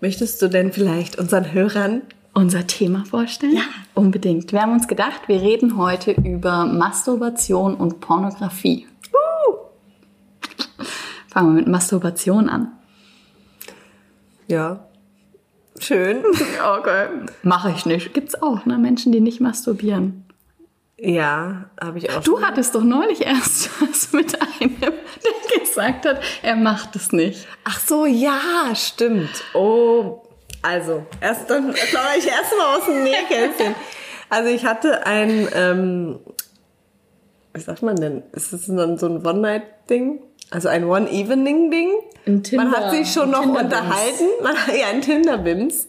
möchtest du denn vielleicht unseren Hörern unser Thema vorstellen? Ja. Unbedingt. Wir haben uns gedacht, wir reden heute über Masturbation und Pornografie. Fangen wir mit Masturbation an. Ja. Schön. Okay. Mache ich nicht. Gibt's auch, ne? Menschen, die nicht masturbieren. Ja, habe ich auch. Du schon. hattest doch neulich erst was mit einem, der gesagt hat, er macht es nicht. Ach so, ja, stimmt. Oh, also, erst dann plaudere ich erstmal aus dem Nähkästchen. Also ich hatte ein, ähm, wie sagt man denn? Ist das dann so ein One-Night-Ding? Also ein One-Evening-Ding? Ein Tinder- Man hat sich schon noch Tinder-Bims. unterhalten. Man, ja, ein Tinder-Bims.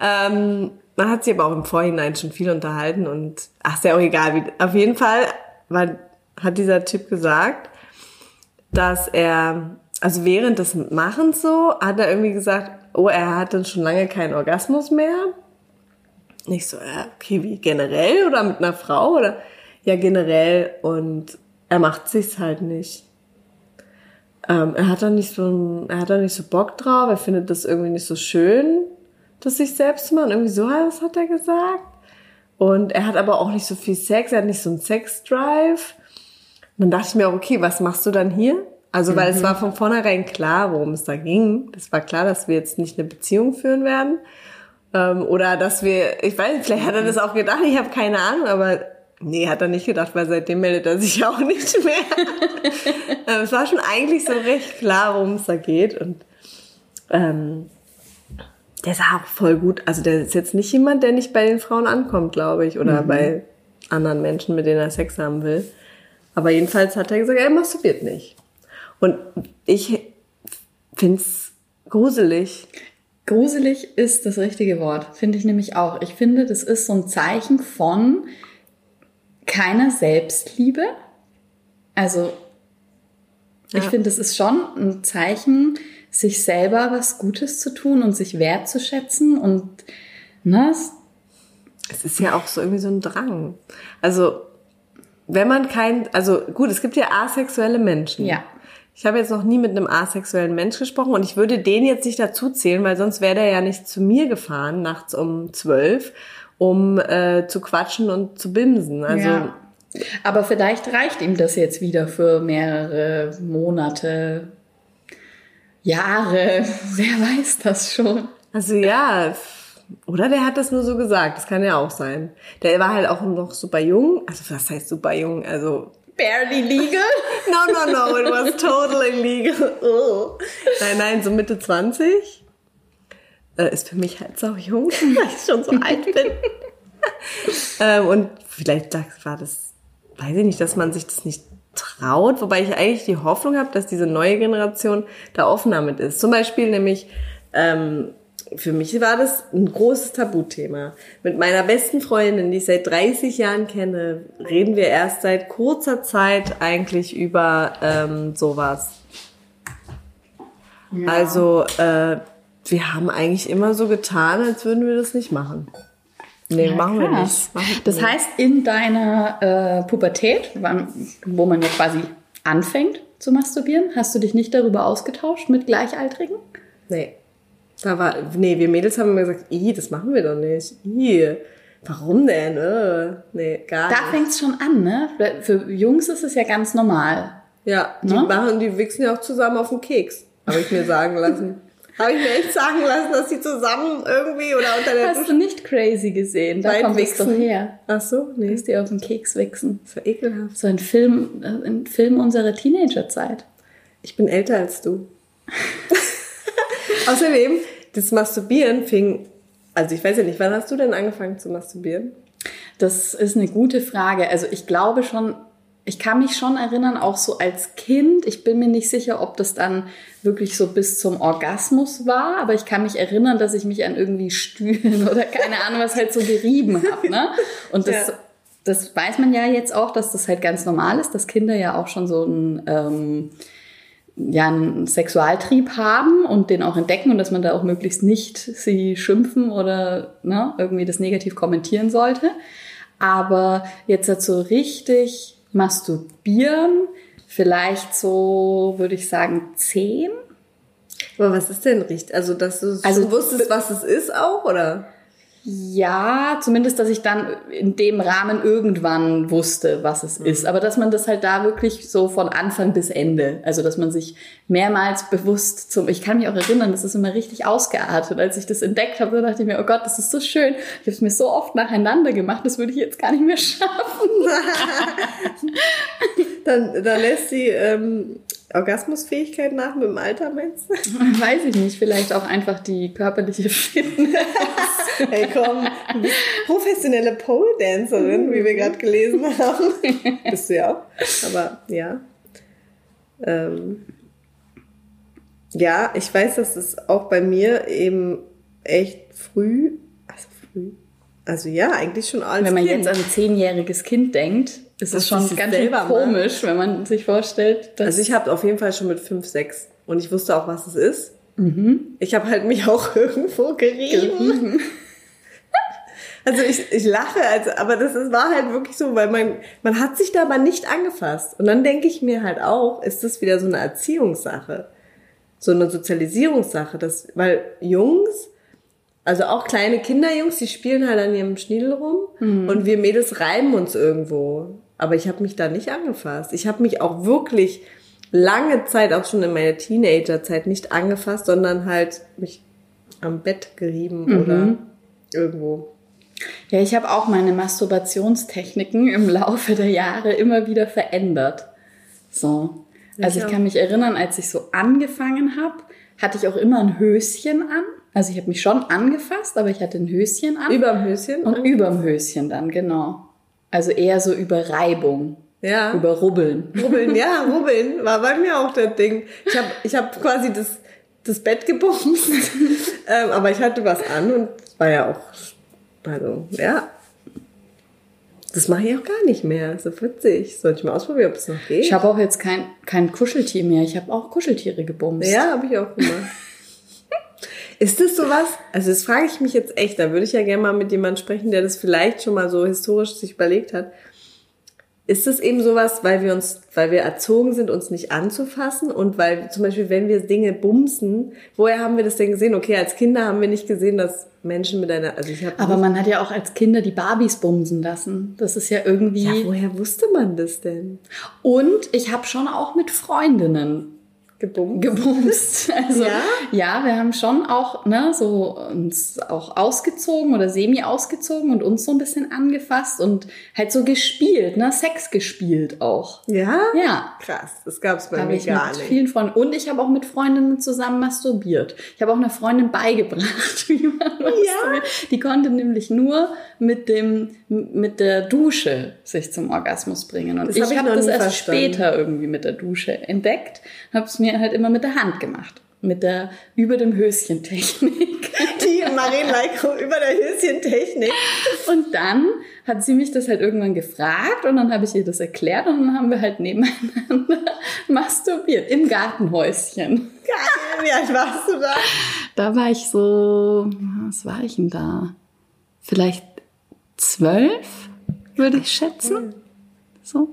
Ähm, man hat sich aber auch im Vorhinein schon viel unterhalten und ach, ist ja auch egal. Wie, auf jeden Fall war, hat dieser Typ gesagt, dass er, also während des Machens so, hat er irgendwie gesagt, oh, er hatte schon lange keinen Orgasmus mehr. Nicht so, ja, okay, wie generell oder mit einer Frau oder ja generell und er macht sich's halt nicht. Ähm, er hat da nicht so, er hat da nicht so Bock drauf. Er findet das irgendwie nicht so schön, das sich selbst zu machen. Irgendwie so was hat er gesagt. Und er hat aber auch nicht so viel Sex. Er hat nicht so einen Sex-Drive. Und dann dachte ich mir auch, okay, was machst du dann hier? Also, weil es war von vornherein klar, worum es da ging. Es war klar, dass wir jetzt nicht eine Beziehung führen werden. Ähm, oder dass wir, ich weiß nicht, vielleicht hat er das auch gedacht, ich habe keine Ahnung, aber nee, hat er nicht gedacht, weil seitdem meldet er sich auch nicht mehr. ähm, es war schon eigentlich so recht klar, worum es da geht. Und ähm, der ist auch voll gut. Also der ist jetzt nicht jemand, der nicht bei den Frauen ankommt, glaube ich, oder bei anderen Menschen, mit denen er Sex haben will. Aber jedenfalls hat er gesagt, er masturbiert nicht. Und ich find's gruselig. Gruselig ist das richtige Wort, finde ich nämlich auch. Ich finde, das ist so ein Zeichen von keiner Selbstliebe. Also, ich Ja. finde, es ist schon ein Zeichen, sich selber was Gutes zu tun und sich wertzuschätzen und, ne, es- ist ja auch so irgendwie so ein Drang. Also, wenn man kein, also gut, es gibt ja asexuelle Menschen. Ja. Ich habe jetzt noch nie mit einem asexuellen Mensch gesprochen und ich würde den jetzt nicht dazu zählen, weil sonst wäre der ja nicht zu mir gefahren, nachts um zwölf, um äh, zu quatschen und zu bimsen. Also, ja. Aber vielleicht reicht ihm das jetzt wieder für mehrere Monate, Jahre. Wer weiß das schon. also ja, oder der hat das nur so gesagt, das kann ja auch sein. Der war halt auch noch super jung, also was heißt super jung, also Barely legal. No, no, no, it was totally legal. Oh. Nein, nein, so Mitte 20. Äh, ist für mich halt so jung, weil ich schon so alt bin. ähm, und vielleicht war das, weiß ich nicht, dass man sich das nicht traut, wobei ich eigentlich die Hoffnung habe, dass diese neue Generation da offener mit ist. Zum Beispiel nämlich, ähm, für mich war das ein großes Tabuthema. Mit meiner besten Freundin, die ich seit 30 Jahren kenne, reden wir erst seit kurzer Zeit eigentlich über ähm, sowas. Also äh, wir haben eigentlich immer so getan, als würden wir das nicht machen. Nee, machen wir nicht. Machen Das heißt, in deiner äh, Pubertät, wann, wo man ja quasi anfängt zu masturbieren, hast du dich nicht darüber ausgetauscht mit Gleichaltrigen? Nee. Da war, nee, wir Mädels haben immer gesagt, ih, das machen wir doch nicht. Ih, warum denn? Äh, nee, gar Da nicht. fängt es schon an, ne? Für Jungs ist es ja ganz normal. Ja, die Ne? machen, die wichsen ja auch zusammen auf den Keks. Habe ich mir sagen lassen. Habe ich mir echt sagen lassen, dass die zusammen irgendwie oder unter der Hast du nicht crazy gesehen? Da kommt es doch her. Ach so, nee. Dass die auf den Keks wichsen. War ekelhaft. So ein Film, äh, ein Film unserer Teenagerzeit. Ich bin älter als du. Außerdem, das Masturbieren fing, also ich weiß ja nicht, wann hast du denn angefangen zu masturbieren? Das ist eine gute Frage. Also ich glaube schon, ich kann mich schon erinnern, auch so als Kind. Ich bin mir nicht sicher, ob das dann wirklich so bis zum Orgasmus war, aber ich kann mich erinnern, dass ich mich an irgendwie Stühlen oder keine Ahnung was halt so gerieben habe. Ne? Und das, Ja. das weiß man ja jetzt auch, dass das halt ganz normal ist, dass Kinder ja auch schon so ein ähm, ja, einen Sexualtrieb haben und den auch entdecken und dass man da auch möglichst nicht sie schimpfen oder ne, irgendwie das negativ kommentieren sollte. Aber jetzt dazu richtig masturbieren, vielleicht so, würde ich sagen, zehn. Aber was ist denn richtig? Also, dass du Also, wusstest, was es ist auch, oder? Ja, zumindest, dass ich dann in dem Rahmen irgendwann wusste, was es ist. Aber dass man das halt da wirklich so von Anfang bis Ende, also dass man sich mehrmals bewusst zum, ich kann mich auch erinnern, das ist immer richtig ausgeartet. Als ich das entdeckt habe, da dachte ich mir, oh Gott, das ist so schön. Ich habe es mir so oft nacheinander gemacht, das würde ich jetzt gar nicht mehr schaffen. Dann, dann lässt die ähm, Orgasmusfähigkeit nach mit dem Alter, meinst du? Weiß ich nicht, vielleicht auch einfach die körperliche Fitness. Hey, komm, professionelle Pole-Dancerin, wie wir gerade gelesen haben. Bist du ja auch. Aber ja. Ähm, ja, ich weiß, dass es auch bei mir eben echt früh, also früh, also ja, eigentlich schon als Wenn man Kind. jetzt an ein zehnjähriges Kind denkt, ist Das es schon sich ganz macht. komisch, wenn man sich vorstellt, dass Also ich habe auf jeden Fall schon mit fünf, sechs und ich wusste auch, was es ist. Mhm. Ich habe halt mich auch irgendwo gerieben. Also ich, ich lache, also, aber das ist, war halt wirklich so, weil man, man hat sich da aber nicht angefasst. Und dann denke ich mir halt auch, ist das wieder so eine Erziehungssache, so eine Sozialisierungssache, dass, weil Jungs, also auch kleine Kinderjungs, die spielen halt an ihrem Schniedel rum und wir Mädels reiben uns irgendwo. Aber ich habe mich da nicht angefasst. Ich habe mich auch wirklich lange Zeit, auch schon in meiner Teenagerzeit, nicht angefasst, sondern halt mich am Bett gerieben oder irgendwo. Ja, ich habe auch meine Masturbationstechniken im Laufe der Jahre immer wieder verändert. So. Also ich auch. kann mich erinnern, als ich so angefangen habe, hatte ich auch immer ein Höschen an. Also ich habe mich schon angefasst, aber ich hatte ein Höschen an. Überm Höschen? und überm Höschen dann, genau. Also eher so über Reibung, ja. über Rubbeln. Rubbeln, ja, Rubbeln war bei mir auch das Ding. Ich habe ich hab quasi das, das Bett gebumst, ähm, aber ich hatte was an und war ja auch, also, ja. Das mache ich auch gar nicht mehr. So witzig. Sollte ich mal ausprobieren, ob es noch geht? Ich habe auch jetzt kein, kein Kuscheltier mehr. Ich habe auch Kuscheltiere gebumst. Ja, habe ich auch gemacht. Ist das sowas? Also das frage ich mich jetzt echt. Da würde ich ja gerne mal mit jemandem sprechen, der das vielleicht schon mal so historisch sich überlegt hat. Ist das eben sowas, weil wir uns, weil wir erzogen sind, uns nicht anzufassen und weil zum Beispiel, wenn wir Dinge bumsen, woher haben wir das denn gesehen? Okay, als Kinder haben wir nicht gesehen, dass Menschen mit einer, also ich habe Aber man hat ja auch als Kinder die Barbies bumsen lassen. Das ist ja irgendwie. ja, woher wusste man das denn? Und ich habe schon auch mit Freundinnen Gebumst? gebumst. Also Ja? ja? wir haben schon auch ne, so uns auch ausgezogen oder semi ausgezogen und uns so ein bisschen angefasst und halt so gespielt, ne, Sex gespielt auch. Ja? Ja. Krass, das gab's bei Habe mir ich gar mit nicht. vielen Freunden und ich habe auch mit Freundinnen zusammen masturbiert. Ich habe auch einer Freundin beigebracht, wie man masturbiert. Die konnte nämlich nur mit dem mit der Dusche sich zum Orgasmus bringen und Das ich hab habe noch das erst verstanden. später irgendwie mit der Dusche entdeckt, habe es mir halt immer mit der Hand gemacht, mit der über dem Höschen Technik. Die Marien Leiko über der Höschentechnik. Und dann hat sie mich das halt irgendwann gefragt und dann habe ich ihr das erklärt und dann haben wir halt nebeneinander masturbiert im Gartenhäuschen. Geil, wie alt warst du da? Da war ich so, was war ich denn da? Vielleicht zwölf, würde ich schätzen. So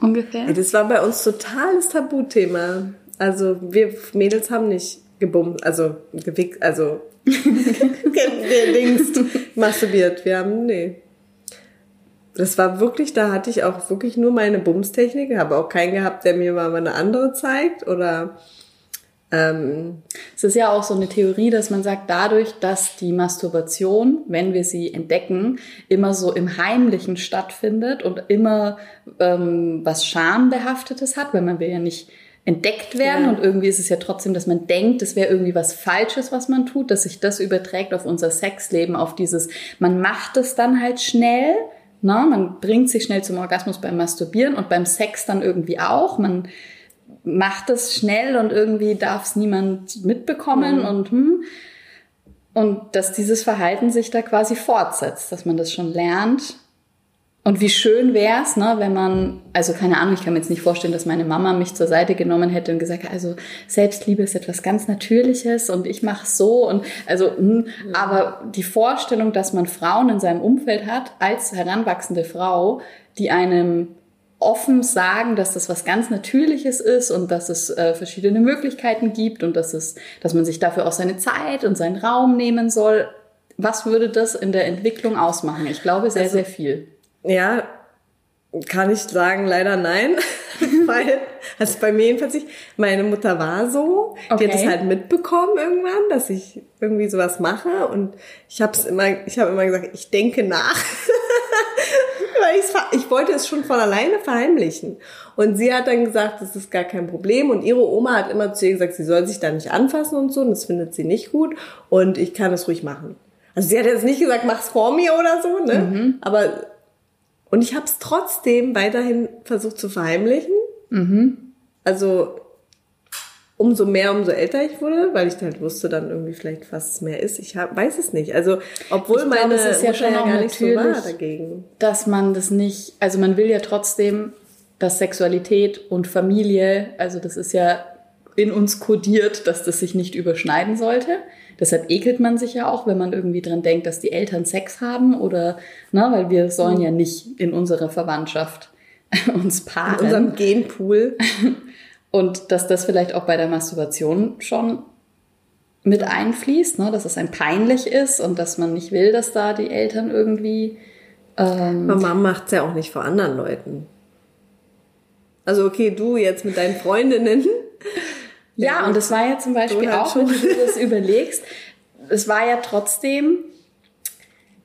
ungefähr. Das war bei uns totales Tabuthema. Also wir Mädels haben nicht gebummt, also gewickt, also gedingst, masturbiert. Wir haben, nee. Das war wirklich, da hatte ich auch wirklich nur meine Bumstechnik, habe auch keinen gehabt, der mir mal eine andere zeigt oder ähm, Es ist ja auch so eine Theorie, dass man sagt, dadurch, dass die Masturbation, wenn wir sie entdecken, immer so im Heimlichen stattfindet und immer ähm, was Schambehaftetes hat, weil man will ja nicht entdeckt werden Ja. und irgendwie ist es ja trotzdem, dass man denkt, es wäre irgendwie was Falsches, was man tut, dass sich das überträgt auf unser Sexleben, auf dieses, man macht es dann halt schnell, ne? man bringt sich schnell zum Orgasmus beim Masturbieren und beim Sex dann irgendwie auch, man macht es schnell und irgendwie darf es niemand mitbekommen und hm. Und dass dieses Verhalten sich da quasi fortsetzt, dass man das schon lernt. Und wie schön wäre es, ne, wenn man, also keine Ahnung, ich kann mir jetzt nicht vorstellen, dass meine Mama mich zur Seite genommen hätte und gesagt, also Selbstliebe ist etwas ganz Natürliches und ich mache so und also, hm, aber die Vorstellung, dass man Frauen in seinem Umfeld hat, als heranwachsende Frau, die einem offen sagen, dass das was ganz Natürliches ist und dass es äh, verschiedene Möglichkeiten gibt und dass es, dass man sich dafür auch seine Zeit und seinen Raum nehmen soll. Was würde das in der Entwicklung ausmachen? Ich glaube sehr, Also, sehr viel. Ja, kann ich sagen, leider nein. Weil, also bei mir jedenfalls nicht. Meine Mutter war so, die Okay. hat es halt mitbekommen irgendwann, dass ich irgendwie sowas mache und ich habe es immer, ich habe immer gesagt, ich denke nach. Weil ich wollte es schon von alleine verheimlichen. Und sie hat dann gesagt, das ist gar kein Problem. Und ihre Oma hat immer zu ihr gesagt, sie soll sich da nicht anfassen und so. Und das findet sie nicht gut. Und ich kann es ruhig machen. Also sie hat jetzt nicht gesagt, mach's vor mir oder so, ne? Aber und ich habe es trotzdem weiterhin versucht zu verheimlichen. Also umso mehr, umso älter ich wurde, weil ich halt wusste dann irgendwie vielleicht, was es mehr ist. Ich hab, weiß es nicht. Also obwohl Ich glaube, meine es ist ja Mutter schon ja gar nicht so war dagegen. dass man das nicht, also man will ja trotzdem, dass Sexualität und Familie, also das ist ja in uns kodiert, dass das sich nicht überschneiden sollte. Deshalb ekelt man sich ja auch, wenn man irgendwie dran denkt, dass die Eltern Sex haben oder, ne, weil wir sollen ja nicht in unserer Verwandtschaft uns In paaren. unserem Genpool. Und dass das vielleicht auch bei der Masturbation schon mit einfließt, ne? dass es ein peinlich ist und dass man nicht will, dass da die Eltern irgendwie ähm, Mama macht's ja auch nicht vor anderen Leuten. Also okay, du jetzt mit deinen Freundinnen. Ja, und das war ja zum Beispiel Du auch, wenn schon. du dir das überlegst, es war ja trotzdem,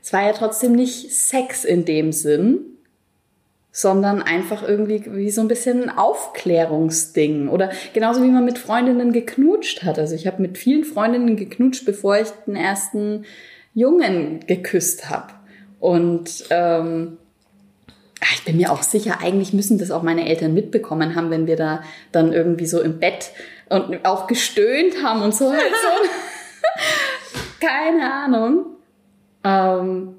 es war ja trotzdem nicht Sex in dem Sinn, sondern einfach irgendwie wie so ein bisschen ein Aufklärungsding. Oder genauso wie man mit Freundinnen geknutscht hat. Also ich habe mit vielen Freundinnen geknutscht, bevor ich den ersten Jungen geküsst habe. Und ähm, Ich bin mir auch sicher, eigentlich müssen das auch meine Eltern mitbekommen haben, wenn wir da dann irgendwie so im Bett und auch gestöhnt haben und so. Halt so. Keine Ahnung. Ähm,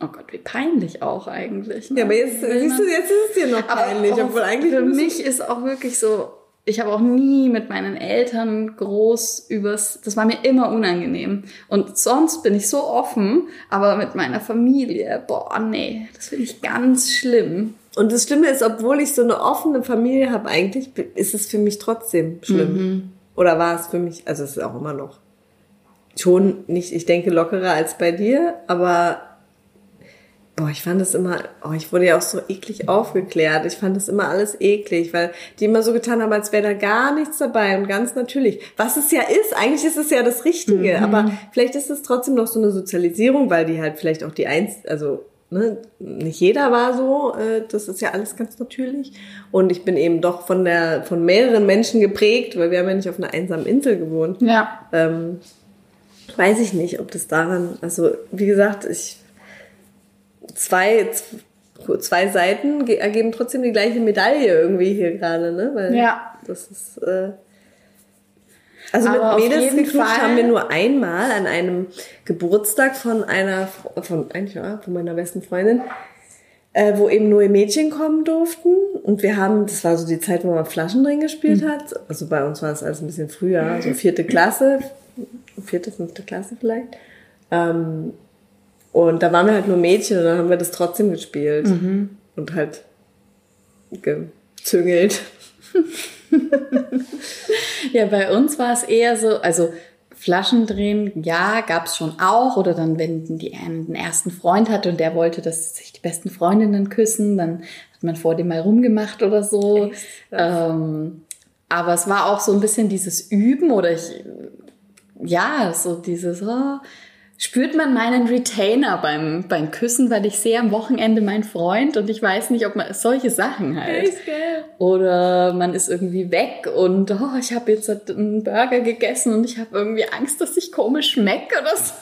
oh Gott, wie peinlich auch eigentlich. ne? Ja, aber jetzt, siehst du, jetzt ist es dir noch peinlich, Aber obwohl eigentlich für mich ist auch wirklich so, ich habe auch nie mit meinen Eltern groß übers, das war mir immer unangenehm. Und sonst bin ich so offen, aber mit meiner Familie, boah, nee, das finde ich ganz schlimm. Und das Schlimme ist, obwohl ich so eine offene Familie habe, eigentlich ist es für mich trotzdem schlimm. Mhm. Oder war es für mich, also es ist auch immer noch schon nicht, ich denke, lockerer als bei dir, aber boah, ich fand es immer, oh, ich wurde ja auch so eklig aufgeklärt. Ich fand es immer alles eklig, weil die immer so getan haben, als wäre da gar nichts dabei und ganz natürlich. Was es ja ist, eigentlich ist es ja das Richtige, aber vielleicht ist es trotzdem noch so eine Sozialisierung, weil die halt vielleicht auch die eins, also ne, nicht jeder war so, äh, das ist ja alles ganz natürlich. Und ich bin eben doch von der, von mehreren Menschen geprägt, weil wir haben ja nicht auf einer einsamen Insel gewohnt. Ja. Ähm, weiß ich nicht, ob das daran, also wie gesagt, ich zwei, zwei Seiten ge- ergeben trotzdem die gleiche Medaille irgendwie hier gerade, ne? Weil Ja. das ist äh, also Aber mit Mädels geknutscht haben wir nur einmal an einem Geburtstag von einer, von eigentlich ja, von meiner besten Freundin, äh, wo eben nur Mädchen kommen durften. Und wir haben, das war so die Zeit, wo man Flaschen drin gespielt Mhm. hat. Also bei uns war es alles ein bisschen früher, so vierte Klasse, vierte, fünfte Klasse vielleicht. Ähm, und da waren wir halt nur Mädchen und dann haben wir das trotzdem gespielt. Mhm. Und halt gezüngelt. Ja, bei uns war es eher so, also Flaschen drehen, ja, gab's schon auch. Oder dann, wenn die einen ersten Freund hatte und der wollte, dass sich die besten Freundinnen küssen, dann hat man vor dem mal rumgemacht oder so. Ähm, aber es war auch so ein bisschen dieses Üben oder ich, ja, so dieses, oh, spürt man meinen Retainer beim, beim Küssen, weil ich sehe am Wochenende meinen Freund und ich weiß nicht, ob man solche Sachen halt. Oder man ist irgendwie weg und oh, ich habe jetzt einen Burger gegessen und ich habe irgendwie Angst, dass ich komisch schmecke oder so.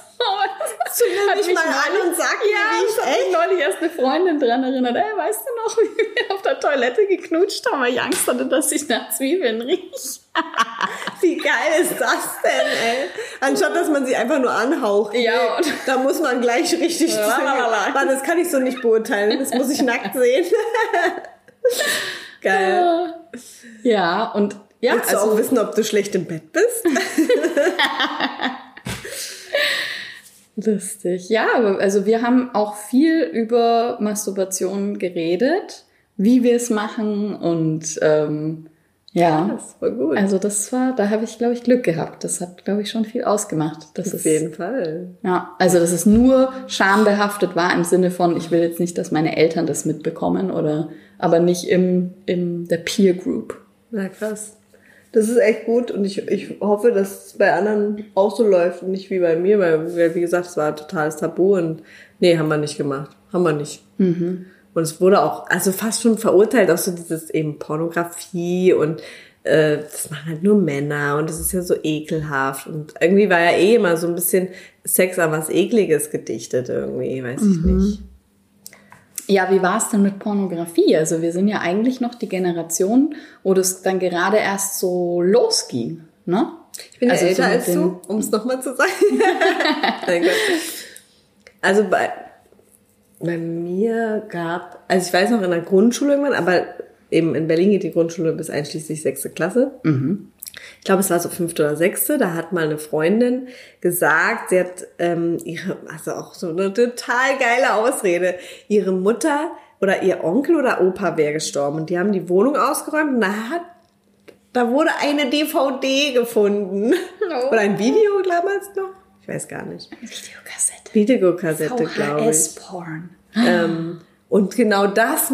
Hat mich mal an und sag mir, ja, wie ich ich habe mich neulich erst eine Freundin dran erinnert. Ey, weißt du noch, wie wir auf der Toilette geknutscht haben, weil ich Angst hatte, dass ich nach Zwiebeln rieche. Wie geil ist das denn, ey? Anstatt, dass man sie einfach nur anhaucht. Ja, und- Da muss man gleich richtig... Lalalala. Warte, das kann ich so nicht beurteilen. Das muss ich nackt sehen. geil. Ja, und ja, Willst du also auch wissen, ob du schlecht im Bett bist? Lustig. Ja, also wir haben auch viel über Masturbation geredet wie wir es machen und ähm, ja, Das war gut. also das war, da habe ich, glaube ich, Glück gehabt. Das hat, glaube ich, schon viel ausgemacht. Das Auf ist, jeden Fall. ja, also dass es nur schambehaftet war im Sinne von, ich will jetzt nicht, dass meine Eltern das mitbekommen oder, aber nicht im, im der Peer Group. Na krass. Das ist echt gut und ich, ich hoffe, dass es bei anderen auch so läuft und nicht wie bei mir, weil, weil, wie gesagt, es war ein totales Tabu und nee, haben wir nicht gemacht. Haben wir nicht. Und es wurde auch, also fast schon verurteilt, auch so dieses eben Pornografie und äh, das machen halt nur Männer und das ist ja so ekelhaft und irgendwie war ja eh immer so ein bisschen Sex an was Ekliges gedichtet irgendwie, weiß ich nicht. Ja, wie war es denn mit Pornografie? Also wir sind ja eigentlich noch die Generation, wo das dann gerade erst so losging, ne? Ich bin Also ja älter so als du, um es nochmal zu sagen. Also bei, bei mir gab, also ich weiß noch in der Grundschule irgendwann, aber eben in Berlin geht die Grundschule bis einschließlich sechste Klasse. Ich glaube, es war so fünfte oder sechste, da hat mal eine Freundin gesagt, sie hat ähm, ihre, also auch so eine total geile Ausrede, ihre Mutter oder ihr Onkel oder Opa wäre gestorben und die haben die Wohnung ausgeräumt und da hat da wurde eine DVD gefunden. Oh. Oder ein Video damals noch? Ich weiß gar nicht. Videokassette. Videokassette, glaube ich. VHS-Porn. Ähm, und genau das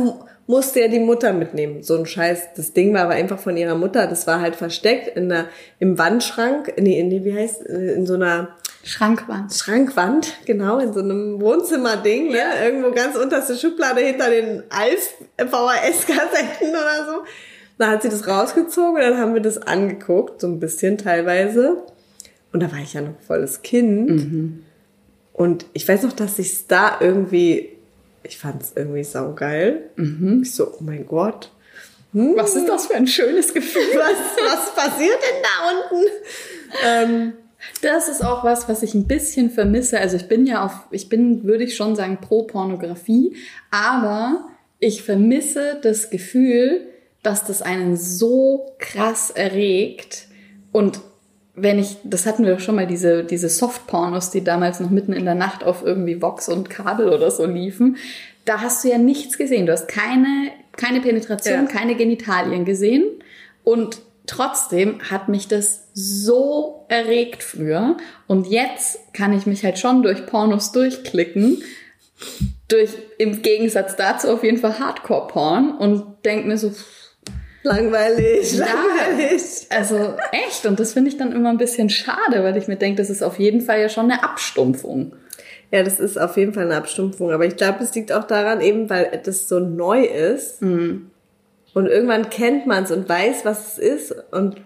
musste ja die Mutter mitnehmen. So ein Scheiß. Das Ding war aber einfach von ihrer Mutter. Das war halt versteckt in der, im Wandschrank. Nee, in, die- wie heißt, in so einer Schrankwand. Schrankwand, genau, in so einem Wohnzimmerding, ne? Irgendwo ganz unterste Schublade hinter den Alf VHS-Kassetten oder so. Da hat sie das rausgezogen und dann haben wir das angeguckt, so ein bisschen teilweise. Und da war ich ja noch volles Kind. Und ich weiß noch, dass ich da irgendwie, ich fand es irgendwie saugeil. Ich so, oh mein Gott, Was ist das für ein schönes Gefühl? was, was passiert denn da unten? Ähm, Das ist auch was, was ich ein bisschen vermisse. Also ich bin ja auf, ich bin, würde ich schon sagen, pro Pornografie, aber ich vermisse das Gefühl, dass das einen so krass erregt und wenn ich, das hatten wir doch schon mal, diese, diese Softpornos, die damals noch mitten in der Nacht auf irgendwie Vox und Kabel oder so liefen, da hast du ja nichts gesehen. Du hast keine, keine Penetration, Ja. keine Genitalien gesehen und trotzdem hat mich das so erregt früher und jetzt kann ich mich halt schon durch Pornos durchklicken, durch im Gegensatz dazu auf jeden Fall Hardcore-Porn und denk mir so, pff, langweilig, Ja. langweilig. also echt, und das finde ich dann immer ein bisschen schade, weil ich mir denke, das ist auf jeden Fall ja schon eine Abstumpfung. Ja, das ist auf jeden Fall eine Abstumpfung. Aber ich glaube, es liegt auch daran, eben weil das so neu ist. Mhm. Und irgendwann kennt man es und weiß, was es ist. Und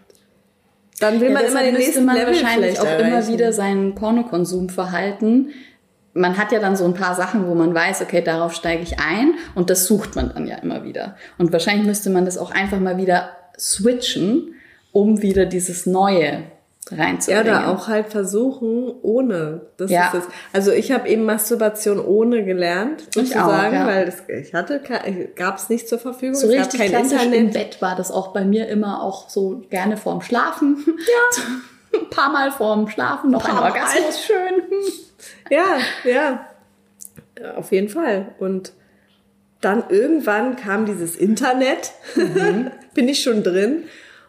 dann will Ja, man immer den nächsten man Level wahrscheinlich auch erreichen. immer wieder seinen Pornokonsumverhalten. Man hat ja dann so ein paar Sachen, wo man weiß, okay, darauf steige ich ein und das sucht man dann ja immer wieder. Und wahrscheinlich müsste man das auch einfach mal wieder switchen, um wieder dieses Neue Ja, reinzubringen. oder auch halt versuchen, ohne. Das Ja. ist es. Also ich habe eben Masturbation ohne gelernt, sozusagen, auch, ja. weil das, ich hatte, gab es nicht zur Verfügung. so richtig kein klassisch im Internet. Bett war das auch bei mir immer auch so gerne vorm Schlafen. Ja. ein paar Mal vorm Schlafen noch ein. Orgasmus schön. Ja, ja. Auf jeden Fall. Und dann irgendwann kam dieses Internet, bin ich schon drin.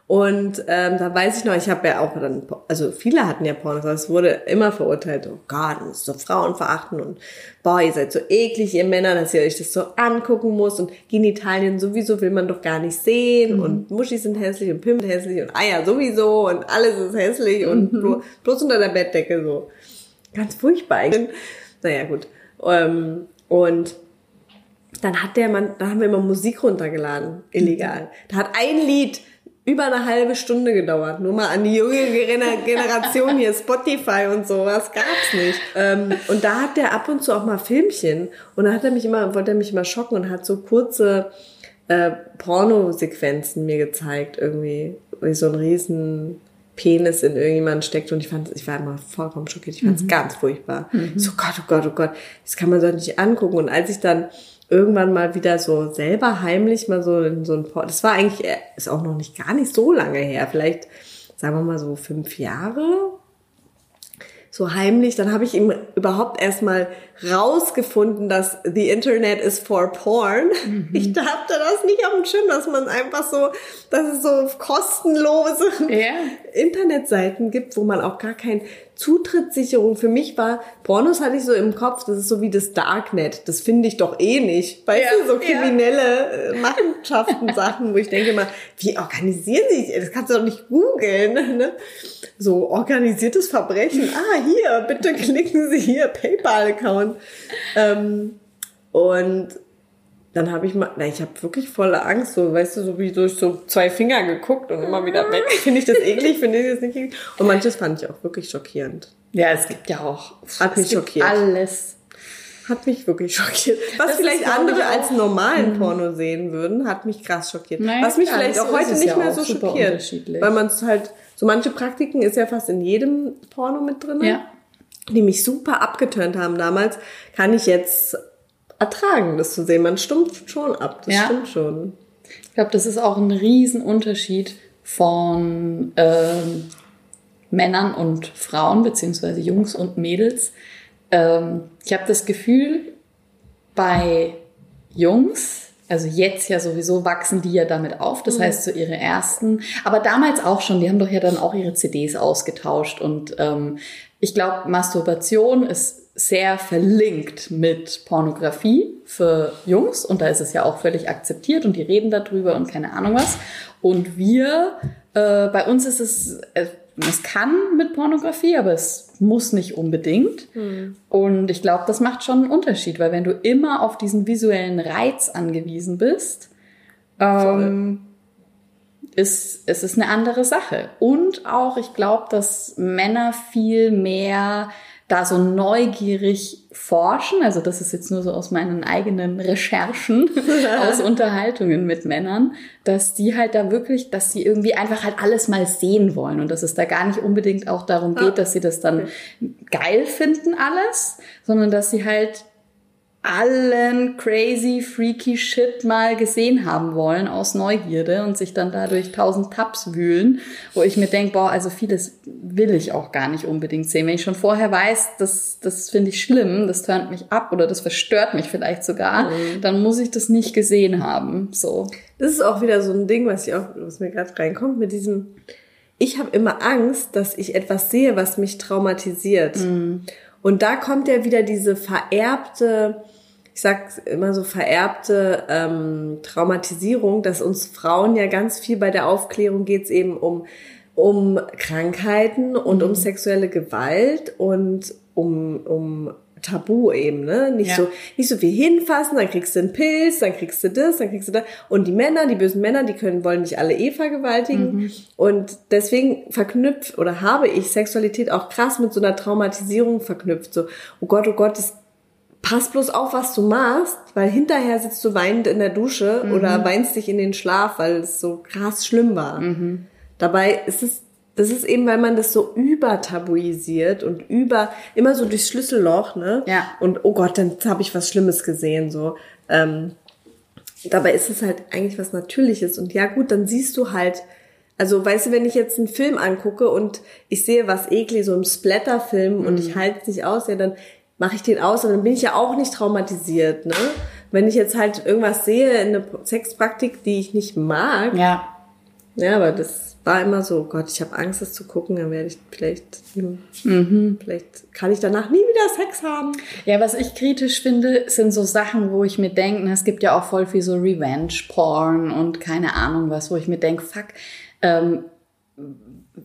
Und ähm, da weiß ich noch, ich habe ja auch dann, also viele hatten ja Pornos, aber es wurde immer verurteilt, oh Gott, das ist so Frauen verachten und boah, ihr seid so eklig, ihr Männer, dass ihr euch das so angucken muss und Genitalien sowieso will man doch gar nicht sehen und Muschis sind hässlich und Pimmel hässlich und Eier sowieso und alles ist hässlich und blo bloß unter der Bettdecke so. Ganz furchtbar eigentlich. Naja, gut. Ähm, und dann hat der Mann, da haben wir immer Musik runtergeladen, illegal. Da hat ein Lied über eine halbe Stunde gedauert. Nur mal an die junge Gener- Generation hier, Spotify und sowas gab's nicht. Ähm, und da hat der ab und zu auch mal Filmchen. Und da hat er mich immer, wollte er mich immer schocken und hat so kurze äh, Pornosequenzen mir gezeigt, irgendwie, wie so ein riesen Penis in irgendjemanden steckt und ich fand, ich war immer vollkommen schockiert. Ich fand es ganz furchtbar. Ich so Gott, oh Gott, oh Gott, das kann man so nicht angucken. Und als ich dann irgendwann mal wieder so selber heimlich mal so in so ein Porno, das war eigentlich, äh, ist auch noch nicht gar nicht so lange her, vielleicht sagen wir mal so fünf Jahre, so heimlich. Dann habe ich ihm überhaupt erstmal rausgefunden, dass the Internet is for porn. Mhm. Ich dachte das nicht auf dem Schirm, dass man einfach so, dass es so kostenlose yeah. Internetseiten gibt, wo man auch gar kein Zutrittssicherung für mich war, Pornos hatte ich so im Kopf, das ist so wie das Darknet. Das finde ich doch eh nicht. Weißt ja, du, so kriminelle ja. Äh, Machenschaften, Sachen, wo ich denke mal, wie organisieren sie sich? Das kannst du doch nicht googeln. Ne? So organisiertes Verbrechen. Ah, hier, bitte klicken Sie hier, PayPal-Account. Ähm, und dann habe ich mal, na, ich habe wirklich volle Angst, so, weißt du, so wie durch so zwei Finger geguckt und immer wieder weg. Finde ich das eklig, finde ich das nicht eklig. Und manches fand ich auch wirklich schockierend. Ja, es gibt ja auch. Hat mich schockiert. Alles. Hat mich wirklich schockiert. Was das vielleicht andere als normalen mhm. Porno sehen würden, hat mich krass schockiert. Naja, Was mich vielleicht auch heute nicht ja mehr so schockiert. Weil man es halt, so manche Praktiken ist ja fast in jedem Porno mit drin. Ja. Die mich super abgeturnt haben damals, kann ich jetzt ertragen, das zu sehen. Man stumpft schon ab, das ja. stimmt schon. Ich glaube, das ist auch ein Riesenunterschied von ähm, Männern und Frauen, beziehungsweise Jungs und Mädels. Ähm, ich habe das Gefühl, bei Jungs, also jetzt ja sowieso wachsen die ja damit auf, das mhm. heißt so ihre ersten, aber damals auch schon, die haben doch ja dann auch ihre CDs ausgetauscht und ähm, ich glaube, Masturbation ist sehr verlinkt mit Pornografie für Jungs und da ist es ja auch völlig akzeptiert und die reden darüber und keine Ahnung was. Und wir, äh, bei uns ist es, äh, es kann mit Pornografie, aber es muss nicht unbedingt. Mhm. Und ich glaube, das macht schon einen Unterschied, weil wenn du immer auf diesen visuellen Reiz angewiesen bist, ähm, ist, es ist eine andere Sache. Und auch, ich glaube, dass Männer viel mehr da so neugierig forschen, also das ist jetzt nur so aus meinen eigenen Recherchen, aus Unterhaltungen mit Männern, dass die halt da wirklich, dass sie irgendwie einfach halt alles mal sehen wollen und dass es da gar nicht unbedingt auch darum geht, dass sie das dann geil finden alles, sondern dass sie halt allen crazy, freaky Shit mal gesehen haben wollen aus Neugierde und sich dann dadurch tausend Tabs wühlen, wo ich mir denke, boah, also vieles will ich auch gar nicht unbedingt sehen. Wenn ich schon vorher weiß, das, das finde ich schlimm, das turnt mich ab oder das verstört mich vielleicht sogar, mhm. dann muss ich das nicht gesehen haben. So. Das ist auch wieder so ein Ding, was ich auch, was mir gerade reinkommt, mit diesem, ich habe immer Angst, dass ich etwas sehe, was mich traumatisiert. Mhm. Und da kommt ja wieder diese vererbte, ich sag immer so vererbte ähm, Traumatisierung, dass uns Frauen ja ganz viel bei der Aufklärung geht's eben um um Krankheiten und um mhm. sexuelle Gewalt und um um Tabu eben, ne? Nicht ja. so, nicht so viel hinfassen, dann kriegst du einen Pilz, dann kriegst du das, dann kriegst du das. Und die Männer, die bösen Männer, die können, wollen nicht alle eh vergewaltigen. Mhm. Und deswegen verknüpft oder habe ich Sexualität auch krass mit so einer Traumatisierung verknüpft. So, oh Gott, oh Gott, das pass bloß auf, was du machst, weil hinterher sitzt du weinend in der Dusche mhm. oder weinst dich in den Schlaf, weil es so krass schlimm war. Mhm. Dabei ist es, das ist eben, weil man das so übertabuisiert und über, immer so durchs Schlüsselloch, ne? Ja. Und oh Gott, dann habe ich was Schlimmes gesehen, so. Ähm, dabei ist es halt eigentlich was Natürliches und ja gut, dann siehst du halt, also weißt du, wenn ich jetzt einen Film angucke und ich sehe was eklig, so im Splatterfilm mhm. und ich halte es nicht aus, ja, dann mache ich den aus und dann bin ich ja auch nicht traumatisiert, ne? Wenn ich jetzt halt irgendwas sehe in einer Sexpraktik, die ich nicht mag. Ja. Ja, aber das war immer so, Gott, ich habe Angst, das zu gucken, dann werde ich vielleicht, mhm. vielleicht kann ich danach nie wieder Sex haben. Ja, was ich kritisch finde, sind so Sachen, wo ich mir denke, es gibt ja auch voll viel so Revenge-Porn und keine Ahnung was, wo ich mir denke, fuck, ähm,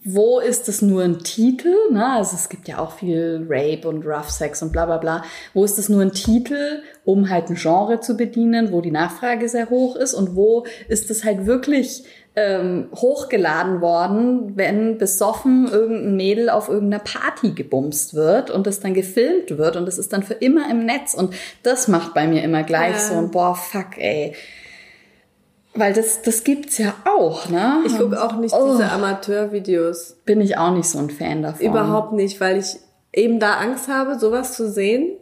wo ist es nur ein Titel? Ne? Also es gibt ja auch viel Rape und Rough Sex und bla bla bla. Wo ist es nur ein Titel, um halt ein Genre zu bedienen, wo die Nachfrage sehr hoch ist? Und wo ist es halt wirklich ähm, hochgeladen worden, wenn besoffen irgendein Mädel auf irgendeiner Party gebumst wird und das dann gefilmt wird und es ist dann für immer im Netz. Und das macht bei mir immer gleich ja. so ein, boah, fuck, ey weil das, das gibt's ja auch, ne? Ich gucke auch nicht oh. diese Amateurvideos. Bin ich auch nicht so ein Fan davon. Überhaupt nicht, weil ich eben da Angst habe, sowas zu sehen.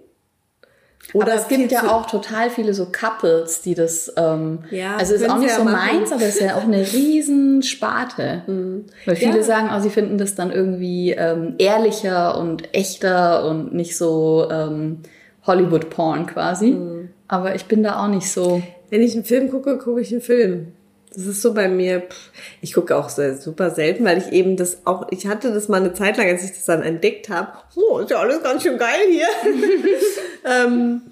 Oder aber es gibt ja auch total viele so Couples, die das, ähm, ja, also ist auch nicht ja so machen. meins, aber es ist ja auch eine Riesensparte. Mhm. Weil viele ja. sagen, oh, sie finden das dann irgendwie ähm, ehrlicher und echter und nicht so ähm, Hollywood-Porn quasi. Mhm. Aber ich bin da auch nicht so. Wenn ich einen Film gucke, gucke ich einen Film. Das ist so bei mir, ich gucke auch sehr, super selten, weil ich eben das auch, ich hatte das mal eine Zeit lang, als ich das dann entdeckt habe, oh, ist ja alles ganz schön geil hier, ähm,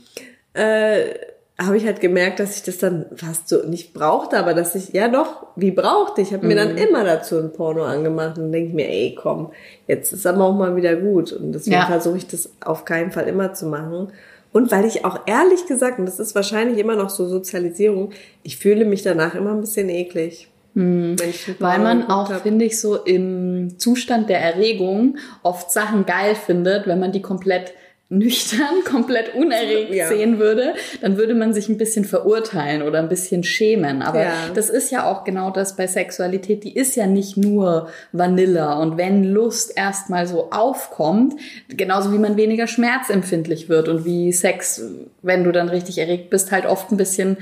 äh, habe ich halt gemerkt, dass ich das dann fast so nicht brauchte, aber dass ich, ja doch, wie brauchte ich, habe mir dann mhm. immer dazu ein Porno angemacht und denke mir, ey, komm, jetzt ist aber auch mal wieder gut und deswegen ja. versuche ich das auf keinen Fall immer zu machen. Und weil ich auch ehrlich gesagt, und das ist wahrscheinlich immer noch so Sozialisierung, ich fühle mich danach immer ein bisschen eklig. Hm. Weil man auch, finde ich, so im Zustand der Erregung oft Sachen geil findet, wenn man die komplett nüchtern, komplett unerregt ja. sehen würde, dann würde man sich ein bisschen verurteilen oder ein bisschen schämen. Aber ja. das ist ja auch genau das bei Sexualität. Die ist ja nicht nur Vanilla. Und wenn Lust erstmal so aufkommt, genauso wie man weniger schmerzempfindlich wird und wie Sex, wenn du dann richtig erregt bist, halt oft ein bisschen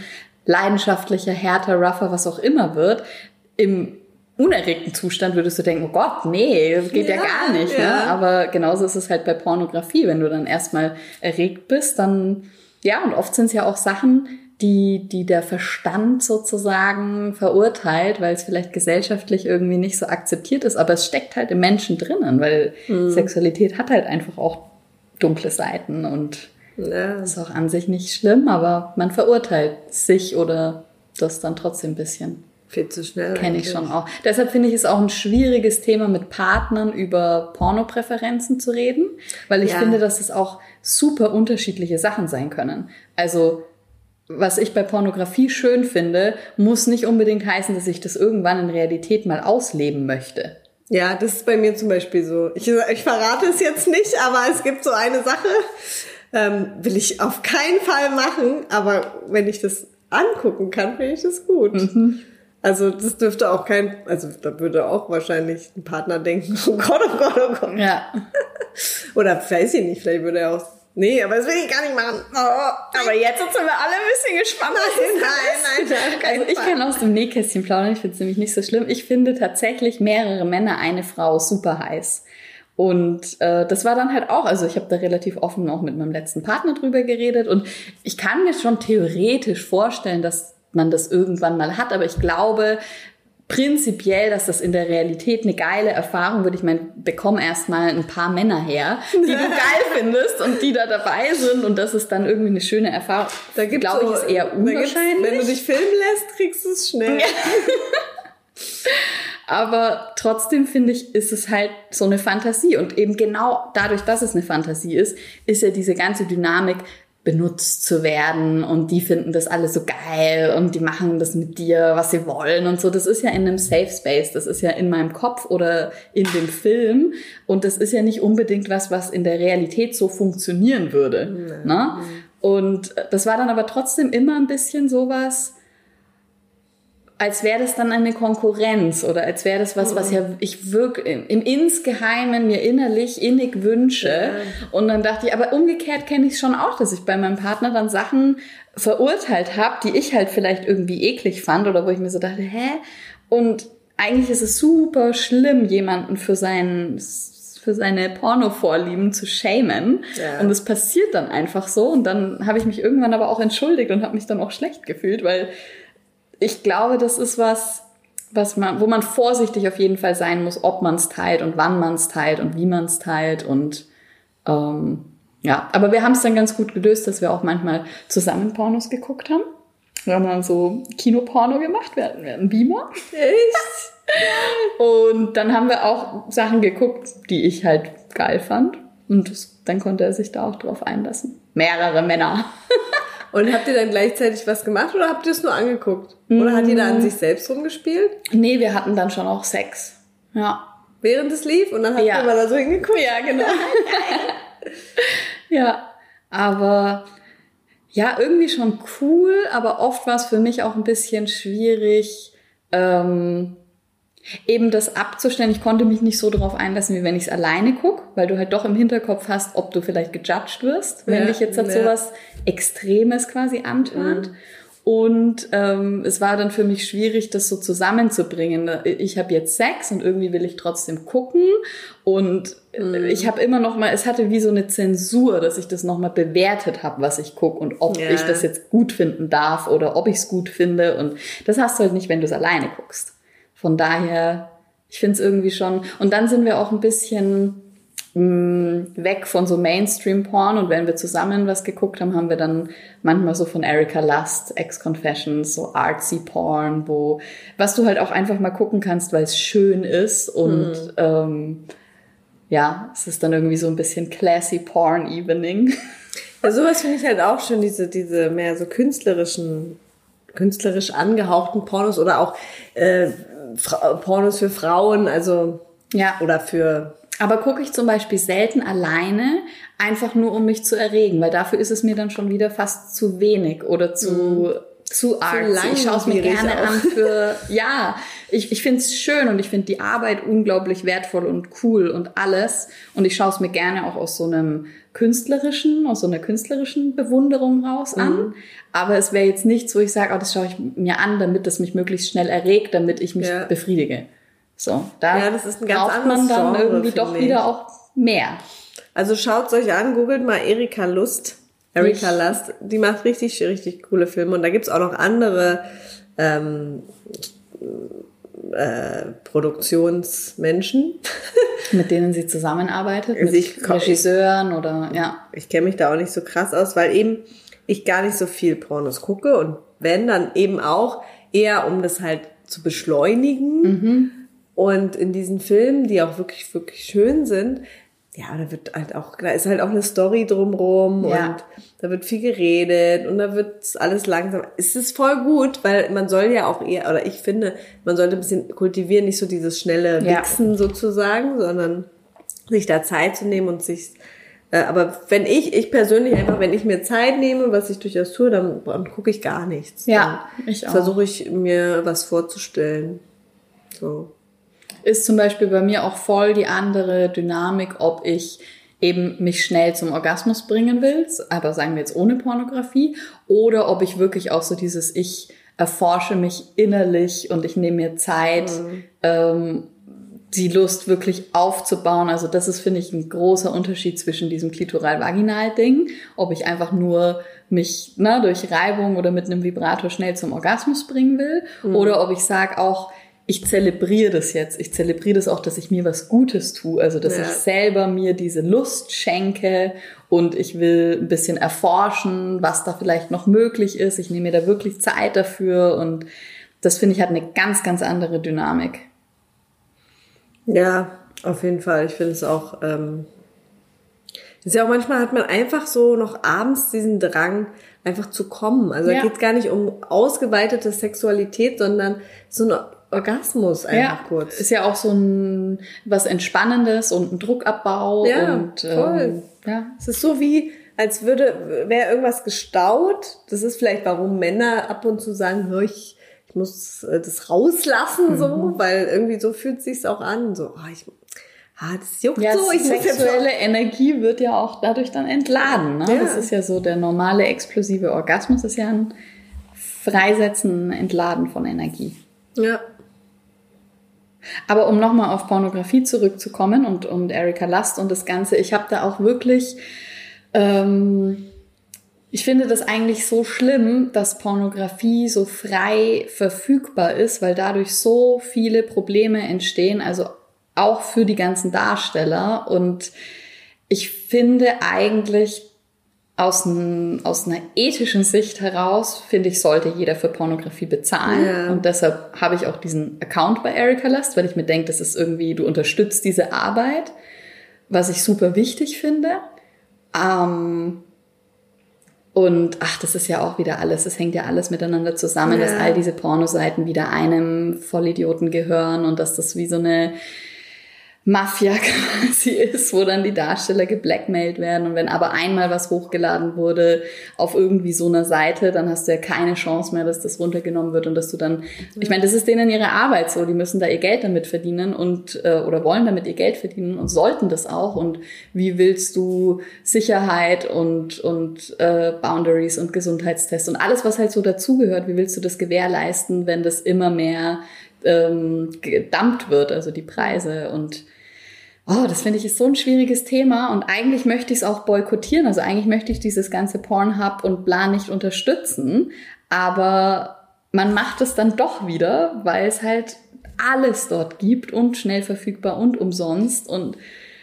leidenschaftlicher, härter, rougher, was auch immer wird, im unerregten Zustand würdest du denken, oh Gott, nee, das geht ja, ja gar nicht. Ne? Ja. Ne? Aber genauso ist es halt bei Pornografie. Wenn du dann erstmal erregt bist, dann, ja, und oft sind es ja auch Sachen, die, die der Verstand sozusagen verurteilt, weil es vielleicht gesellschaftlich irgendwie nicht so akzeptiert ist, aber es steckt halt im Menschen drinnen, weil mhm. Sexualität hat halt einfach auch dunkle Seiten und ja. ist auch an sich nicht schlimm, aber man verurteilt sich oder das dann trotzdem ein bisschen. Viel zu schnell. Kenne ich schon auch. Deshalb finde ich es auch ein schwieriges Thema, mit Partnern über Pornopräferenzen zu reden, weil ich ja. finde, dass es auch super unterschiedliche Sachen sein können. Also was ich bei Pornografie schön finde, muss nicht unbedingt heißen, dass ich das irgendwann in Realität mal ausleben möchte. Ja, das ist bei mir zum Beispiel so. Ich, ich verrate es jetzt nicht, aber es gibt so eine Sache, ähm, will ich auf keinen Fall machen, aber wenn ich das angucken kann, finde ich das gut. Mhm. Also das dürfte auch kein, also da würde auch wahrscheinlich ein Partner denken, oh Gott, oh Gott, oh Gott. Ja. Oder weiß ich nicht, vielleicht würde er auch, nee, aber das will ich gar nicht machen. Oh, aber jetzt sind wir alle ein bisschen gespannt. Nein, nein, nein, nein. Also ich kann aus dem Nähkästchen plaudern, ich finde es nämlich nicht so schlimm. Ich finde tatsächlich mehrere Männer, eine Frau super heiß. Und äh, das war dann halt auch, also ich habe da relativ offen auch mit meinem letzten Partner drüber geredet und ich kann mir schon theoretisch vorstellen, dass man das irgendwann mal hat. Aber ich glaube prinzipiell, dass das in der Realität eine geile Erfahrung wird. Ich meine, bekomm erstmal ein paar Männer her, die du geil findest und die da dabei sind und das ist dann irgendwie eine schöne Erfahrung. Da gibt glaube ich, ist eher unwahrscheinlich. Wenn du dich filmen lässt, kriegst du es schnell. Aber trotzdem finde ich, ist es halt so eine Fantasie. Und eben genau dadurch, dass es eine Fantasie ist, ist ja diese ganze Dynamik benutzt zu werden und die finden das alles so geil und die machen das mit dir, was sie wollen und so. Das ist ja in einem Safe Space, das ist ja in meinem Kopf oder in dem Film und das ist ja nicht unbedingt was, was in der Realität so funktionieren würde. Ne? Und das war dann aber trotzdem immer ein bisschen sowas, als wäre das dann eine Konkurrenz oder als wäre das was, was ja ich wirklich im Insgeheimen mir innerlich innig wünsche. Ja. Und dann dachte ich, aber umgekehrt kenne ich es schon auch, dass ich bei meinem Partner dann Sachen verurteilt habe, die ich halt vielleicht irgendwie eklig fand oder wo ich mir so dachte, hä? Und eigentlich ist es super schlimm, jemanden für seinen für seine Porno-Vorlieben zu schämen. Ja. Und es passiert dann einfach so. Und dann habe ich mich irgendwann aber auch entschuldigt und habe mich dann auch schlecht gefühlt, weil ich glaube, das ist was, was man, wo man vorsichtig auf jeden Fall sein muss, ob man es teilt und wann man es teilt und wie man es teilt und ähm, ja, aber wir haben es dann ganz gut gelöst, dass wir auch manchmal zusammen Pornos geguckt haben. Wir haben dann so Kinoporno gemacht, wir hatten, hatten Beamer. Echt? Und dann haben wir auch Sachen geguckt, die ich halt geil fand. Und das, dann konnte er sich da auch drauf einlassen. Mehrere Männer. Und habt ihr dann gleichzeitig was gemacht oder habt ihr es nur angeguckt? Oder hat jeder an mm. sich selbst rumgespielt? Nee, wir hatten dann schon auch Sex. Ja. Während es lief und dann habt ja. ihr mal da so hingeguckt? Ja, genau. ja, aber ja, irgendwie schon cool, aber oft war es für mich auch ein bisschen schwierig, ähm, Eben das abzustellen, ich konnte mich nicht so darauf einlassen, wie wenn ich es alleine gucke, weil du halt doch im Hinterkopf hast, ob du vielleicht gejudged wirst, wenn Ja, dich jetzt halt ja. sowas Extremes quasi antört. Und ähm, es war dann für mich schwierig, das so zusammenzubringen. Ich habe jetzt Sex und irgendwie will ich trotzdem gucken. Und äh, ich habe immer noch mal, es hatte wie so eine Zensur, dass ich das noch mal bewertet habe, was ich gucke und ob Ja. ich das jetzt gut finden darf oder ob ich es gut finde. Und das hast du halt nicht, wenn du es alleine guckst. Von daher, ich finde es irgendwie schon. Und dann sind wir auch ein bisschen mh, weg von so Mainstream-Porn und wenn wir zusammen was geguckt haben, haben wir dann manchmal so von Erika Lust, Ex-Confessions, so artsy Porn, wo, was du halt auch einfach mal gucken kannst, weil es schön ist und ähm, ja, es ist dann irgendwie so ein bisschen classy Porn Evening. Ja, sowas finde ich halt auch schön, diese, diese mehr so künstlerischen, künstlerisch angehauchten Pornos oder auch äh, Fra Pornos für Frauen, also Ja. oder für Aber gucke ich zum Beispiel selten alleine, einfach nur um mich zu erregen, weil dafür ist es mir dann schon wieder fast zu wenig oder zu, zu artsy. Ich schaue es mir gerne auch. an für, ja, ich, ich finde es schön und ich finde die Arbeit unglaublich wertvoll und cool und alles. Und ich schaue es mir gerne auch aus so einem künstlerischen, aus so einer künstlerischen Bewunderung raus an. Aber es wäre jetzt nichts, wo ich sage, oh, das schaue ich mir an, damit das mich möglichst schnell erregt, damit ich mich Ja. befriedige. So, da Ja, das ist ein ganz braucht man dann Genre, irgendwie doch ich. wieder auch mehr. Also schaut's euch an, googelt mal Erika Lust. Erika Lust, die macht richtig, richtig coole Filme. Und da gibt's auch noch andere ähm, äh, Produktionsmenschen. Mit denen sie zusammenarbeitet, mit Also ich komm- Regisseuren oder ja. Ich kenne mich da auch nicht so krass aus, weil eben ich gar nicht so viel Pornos gucke und wenn, dann eben auch eher, um das halt zu beschleunigen. Und in diesen Filmen, die auch wirklich, wirklich schön sind, ja, da wird halt auch, da ist halt auch eine Story drumrum Ja. und da wird viel geredet und da wird alles langsam. Es ist voll gut, weil man soll ja auch eher, oder ich finde, man sollte ein bisschen kultivieren, nicht so dieses schnelle Ja. Wichsen sozusagen, sondern sich da Zeit zu nehmen und sich, äh, aber wenn ich, ich persönlich einfach, wenn ich mir Zeit nehme, was ich durchaus tue, dann, dann gucke ich gar nichts. Ja, dann ich auch. Versuche ich mir was vorzustellen. So. Ist zum Beispiel bei mir auch voll die andere Dynamik, ob ich eben mich schnell zum Orgasmus bringen will, aber sagen wir jetzt ohne Pornografie, oder ob ich wirklich auch so dieses, ich erforsche mich innerlich und ich nehme mir Zeit, ähm, die Lust wirklich aufzubauen. Also das ist, finde ich, ein großer Unterschied zwischen diesem klitoral-vaginal-Ding, ob ich einfach nur mich ne, durch Reibung oder mit einem Vibrator schnell zum Orgasmus bringen will, oder ob ich sage auch, ich zelebriere das jetzt. Ich zelebriere das auch, dass ich mir was Gutes tue. Also, dass Ja. ich selber mir diese Lust schenke und ich will ein bisschen erforschen, was da vielleicht noch möglich ist. Ich nehme mir da wirklich Zeit dafür und das finde ich hat eine ganz, ganz andere Dynamik. Ja, auf jeden Fall. Ich finde es auch, ähm, ist ja auch manchmal hat man einfach so noch abends diesen Drang, einfach zu kommen. Also Ja. da geht es gar nicht um ausgeweitete Sexualität, sondern so ein Orgasmus einfach kurz. Ist ja auch so ein was Entspannendes und ein Druckabbau Ja, und voll. Ähm, ja. Es ist so wie, als würde, wäre irgendwas gestaut. Das ist vielleicht, warum Männer ab und zu sagen, hör ich, ich muss äh, das rauslassen, so, weil irgendwie so fühlt sich's auch an. So, oh, ich, ah, das juckt Ja, so, ich sexuelle Energie wird ja auch dadurch dann entladen. Ne? Ja. Das ist ja so der normale explosive Orgasmus ist ja ein Freisetzen, Entladen von Energie. Ja. Aber um nochmal auf Pornografie zurückzukommen und, und Erika Lust und das Ganze, ich habe da auch wirklich, ähm, ich finde das eigentlich so schlimm, dass Pornografie so frei verfügbar ist, weil dadurch so viele Probleme entstehen, also auch für die ganzen Darsteller. Und ich finde eigentlich, aus, n, aus einer ethischen Sicht heraus, finde ich, sollte jeder für Pornografie bezahlen. Ja. Und deshalb habe ich auch diesen Account bei Erika Lust, weil ich mir denke, das ist irgendwie, du unterstützt diese Arbeit, was ich super wichtig finde. Ähm, und ach, das ist ja auch wieder alles, es hängt ja alles miteinander zusammen, dass Ja. all diese Pornoseiten wieder einem Vollidioten gehören und dass das wie so eine Mafia quasi ist, wo dann die Darsteller geblackmailt werden. Und wenn aber einmal was hochgeladen wurde auf irgendwie so einer Seite, dann hast du ja keine Chance mehr, dass das runtergenommen wird und dass du dann, ich meine, das ist denen ihre Arbeit so, die müssen da ihr Geld damit verdienen und äh, oder wollen damit ihr Geld verdienen und sollten das auch. Und wie willst du Sicherheit und und äh, Boundaries und Gesundheitstests und alles, was halt so dazugehört, wie willst du das gewährleisten, wenn das immer mehr ähm, gedumpt wird, also die Preise und Oh, das finde ich ist so ein schwieriges Thema und eigentlich möchte ich es auch boykottieren. Also eigentlich möchte ich dieses ganze Pornhub und bla nicht unterstützen. Aber man macht es dann doch wieder, weil es halt alles dort gibt und schnell verfügbar und umsonst und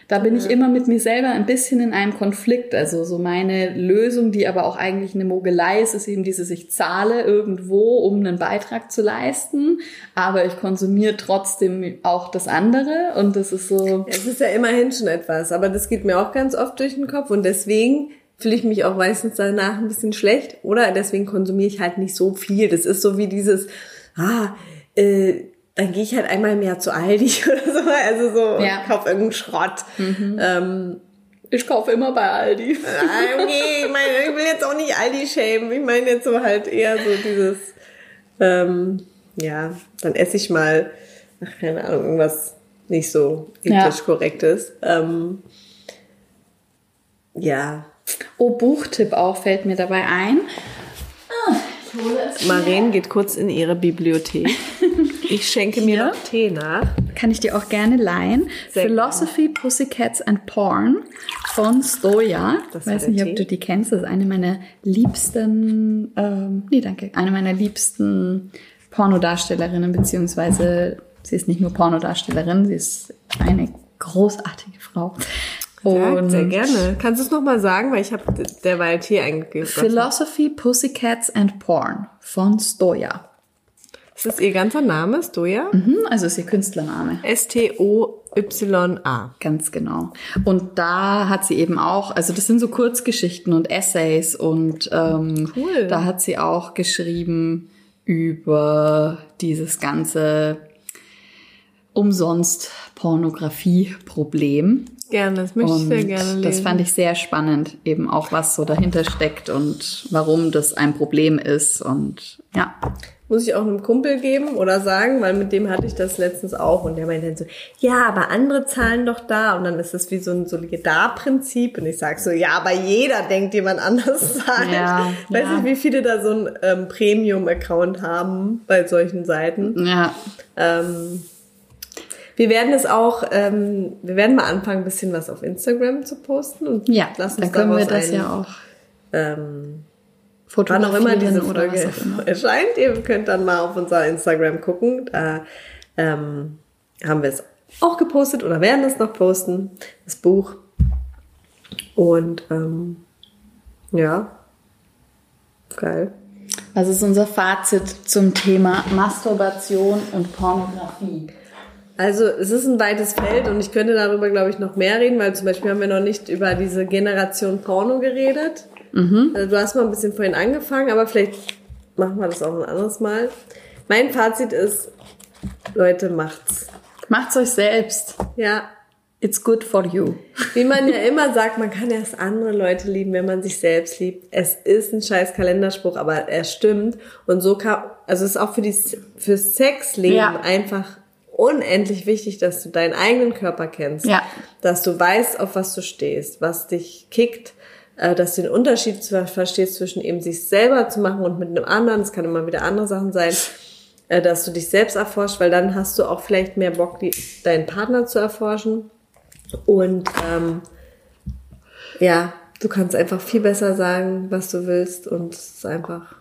da bin ich immer mit mir selber ein bisschen in einem Konflikt. Also so meine Lösung, die aber auch eigentlich eine Mogelei ist, ist eben dieses, ich zahle irgendwo, um einen Beitrag zu leisten, aber ich konsumiere trotzdem auch das andere und das ist so. Es ist ja immerhin schon etwas, aber das geht mir auch ganz oft durch den Kopf und deswegen fühle ich mich auch meistens danach ein bisschen schlecht oder deswegen konsumiere ich halt nicht so viel. Das ist so wie dieses, ah, äh, dann gehe ich halt einmal im Jahr zu Aldi oder so, also so ja. kauf irgendeinen Schrott. Mhm. Ähm, ich kaufe immer bei Aldi. okay, ich meine, ich will jetzt auch nicht Aldi schämen. Ich meine jetzt so halt eher so dieses, ähm, ja, dann esse ich mal, ach, keine Ahnung, irgendwas nicht so ethisch ja. korrektes. Ähm, ja. Oh, Buchtipp auch fällt mir dabei ein. Ah, Maren geht kurz in ihre Bibliothek. Ich schenke mir Hier. noch Tee nach. Kann ich dir auch gerne leihen. Sehr Philosophy, gerne. Pussycats and Porn von Stoja. Ich weiß nicht, Tee. ob du die kennst. Das ist eine meiner liebsten, ähm, nee, danke, eine meiner liebsten Pornodarstellerinnen, beziehungsweise sie ist nicht nur Pornodarstellerin, sie ist eine großartige Frau. Und sehr gerne. Kannst du es nochmal sagen, weil ich habe derweil Tee eingegeben. Philosophy, Pussycats and Porn von Stoja. Ist das ihr ganzer Name, Stoja? Mhm, also ist ihr Künstlername. S-T-O-Y-A. Ganz genau. Und da hat sie eben auch, also das sind so Kurzgeschichten und Essays und ähm, cool. da hat sie auch geschrieben über dieses ganze umsonst Pornografie-Problem. Gerne, das möchte und ich sehr gerne lesen. Das fand ich sehr spannend, eben auch was so dahinter steckt und warum das ein Problem ist und ja muss ich auch einem Kumpel geben oder sagen, weil mit dem hatte ich das letztens auch und der meinte dann so, ja, aber andere zahlen doch da und dann ist das wie so ein Solidarprinzip und ich sag so, ja, aber jeder denkt, jemand anders zahlt. Ja, Weiß ja. nicht, wie viele da so ein ähm, Premium-Account haben bei solchen Seiten. Ja. Ähm, wir werden es auch, ähm, wir werden mal anfangen, ein bisschen was auf Instagram zu posten und ja, lassen uns dann können wir das ein, ja auch. Ähm, Wann auch immer diese Folge erscheint, ihr könnt dann mal auf unser Instagram gucken. Da ähm, haben wir es auch gepostet oder werden es noch posten, das Buch. Und ähm, ja, geil. Was ist unser Fazit zum Thema Masturbation und Pornografie? Also es ist ein weites Feld und ich könnte darüber, glaube ich, noch mehr reden, weil zum Beispiel haben wir noch nicht über diese Generation Porno geredet. Mhm. Also du hast mal ein bisschen vorhin angefangen, aber vielleicht machen wir das auch ein anderes Mal. Mein Fazit ist, Leute, macht's. Macht's euch selbst. Ja. It's good for you. Wie man ja immer sagt, man kann erst andere Leute lieben, wenn man sich selbst liebt. Es ist ein scheiß Kalenderspruch, aber er stimmt. Und so kann, also es ist auch für die, fürs Sexleben ja. einfach unendlich wichtig, dass du deinen eigenen Körper kennst. Ja. Dass du weißt, auf was du stehst, was dich kickt, äh, dass du den Unterschied verstehst zwischen eben sich selber zu machen und mit einem anderen, es kann immer wieder andere Sachen sein, äh, dass du dich selbst erforscht, weil dann hast du auch vielleicht mehr Bock, deinen Partner zu erforschen. Und ähm, ja, du kannst einfach viel besser sagen, was du willst und es ist einfach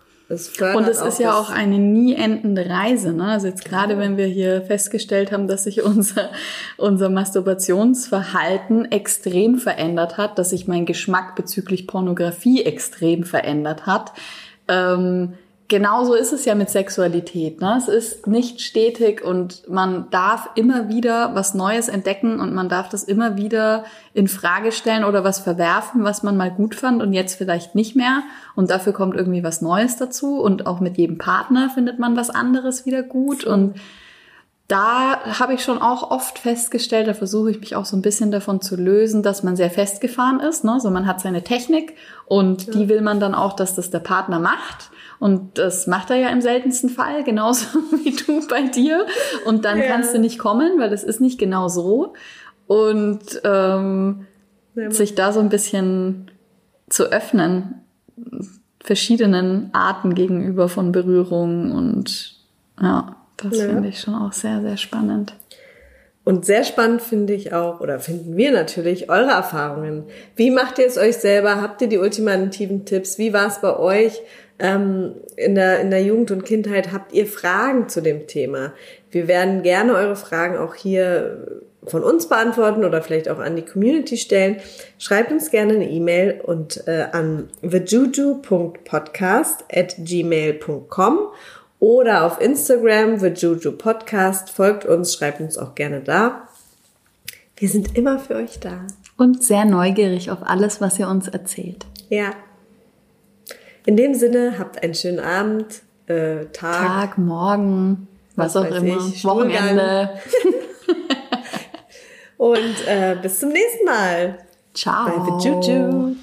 und es ist ja auch eine nie endende Reise. Ne? Also jetzt gerade, wenn wir hier festgestellt haben, dass sich unser, unser Masturbationsverhalten extrem verändert hat, dass sich mein Geschmack bezüglich Pornografie extrem verändert hat, ähm, genauso ist es ja mit Sexualität. Ne? Es ist nicht stetig und man darf immer wieder was Neues entdecken und man darf das immer wieder in Frage stellen oder was verwerfen, was man mal gut fand und jetzt vielleicht nicht mehr. Und dafür kommt irgendwie was Neues dazu und auch mit jedem Partner findet man was anderes wieder gut und da habe ich schon auch oft festgestellt, da versuche ich mich auch so ein bisschen davon zu lösen, dass man sehr festgefahren ist. Ne? So man hat seine Technik und ja. die will man dann auch, dass das der Partner macht. Und das macht er ja im seltensten Fall, genauso wie du bei dir. Und dann ja. kannst du nicht kommen, weil das ist nicht genau so. Und ähm, ja. sich da so ein bisschen zu öffnen, verschiedenen Arten gegenüber von Berührung und ja. Das ja. finde ich schon auch sehr, sehr spannend. Und sehr spannend finde ich auch, oder finden wir natürlich, eure Erfahrungen. Wie macht ihr es euch selber? Habt ihr die ultimativen Tipps? Wie war es bei euch ähm, in, der, in der Jugend und Kindheit? Habt ihr Fragen zu dem Thema? Wir werden gerne eure Fragen auch hier von uns beantworten oder vielleicht auch an die Community stellen. Schreibt uns gerne eine E-Mail und äh, an thejuju.podcast at gmail.com oder auf Instagram, The Juju Podcast. Folgt uns, schreibt uns auch gerne da. Wir sind immer für euch da. Und sehr neugierig auf alles, was ihr uns erzählt. Ja. In dem Sinne, habt einen schönen Abend, äh, Tag. Tag, Morgen, was, was auch immer. Ich, Wochenende. Und äh, bis zum nächsten Mal. Ciao. The Juju.